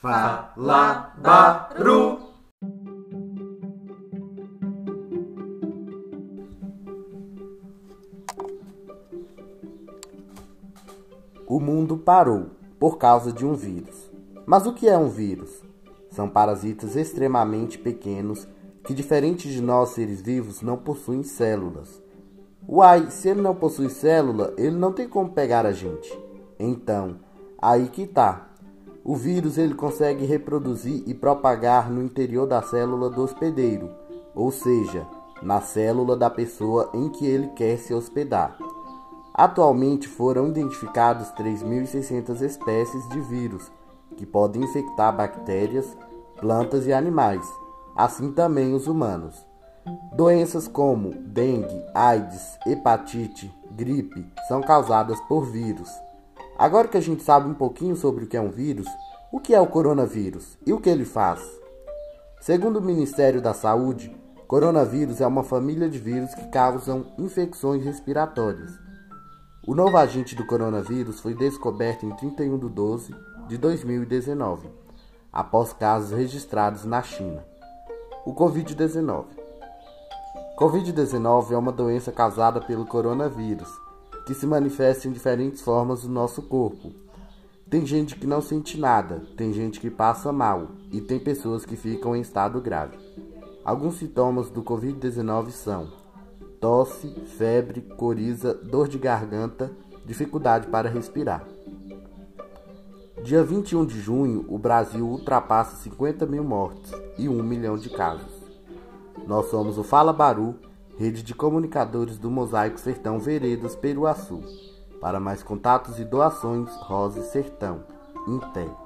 Fala Baru. O mundo parou por causa de um vírus. Mas o que é um vírus? São parasitas extremamente pequenos que, diferente de nós seres vivos, não possuem células. Uai, se ele não possui célula, ele não tem como pegar a gente. Então, aí que tá. O vírus ele consegue reproduzir e propagar no interior da célula do hospedeiro, ou seja, na célula da pessoa em que ele quer se hospedar. Atualmente foram identificadas 3.600 espécies de vírus que podem infectar bactérias, plantas e animais, assim também os humanos. Doenças como dengue, AIDS, hepatite, gripe são causadas por vírus. Agora que a gente sabe um pouquinho sobre o que é um vírus, o que é o coronavírus e o que ele faz? Segundo o Ministério da Saúde, coronavírus é uma família de vírus que causam infecções respiratórias. O novo agente do coronavírus foi descoberto em 31 de 12 de 2019, após casos registrados na China. O Covid-19. Covid-19 é uma doença causada pelo coronavírus que se manifesta em diferentes formas no nosso corpo. Tem gente que não sente nada, tem gente que passa mal e tem pessoas que ficam em estado grave. Alguns sintomas do Covid-19 são tosse, febre, coriza, dor de garganta, dificuldade para respirar. Dia 21 de junho, o Brasil ultrapassa 50 mil mortes e 1 milhão de casos. Nós somos o Fala Baru rede de comunicadores do Mosaico Sertão Veredas Peruaçu. Para mais contatos e doações, Rose Sertão, Intel.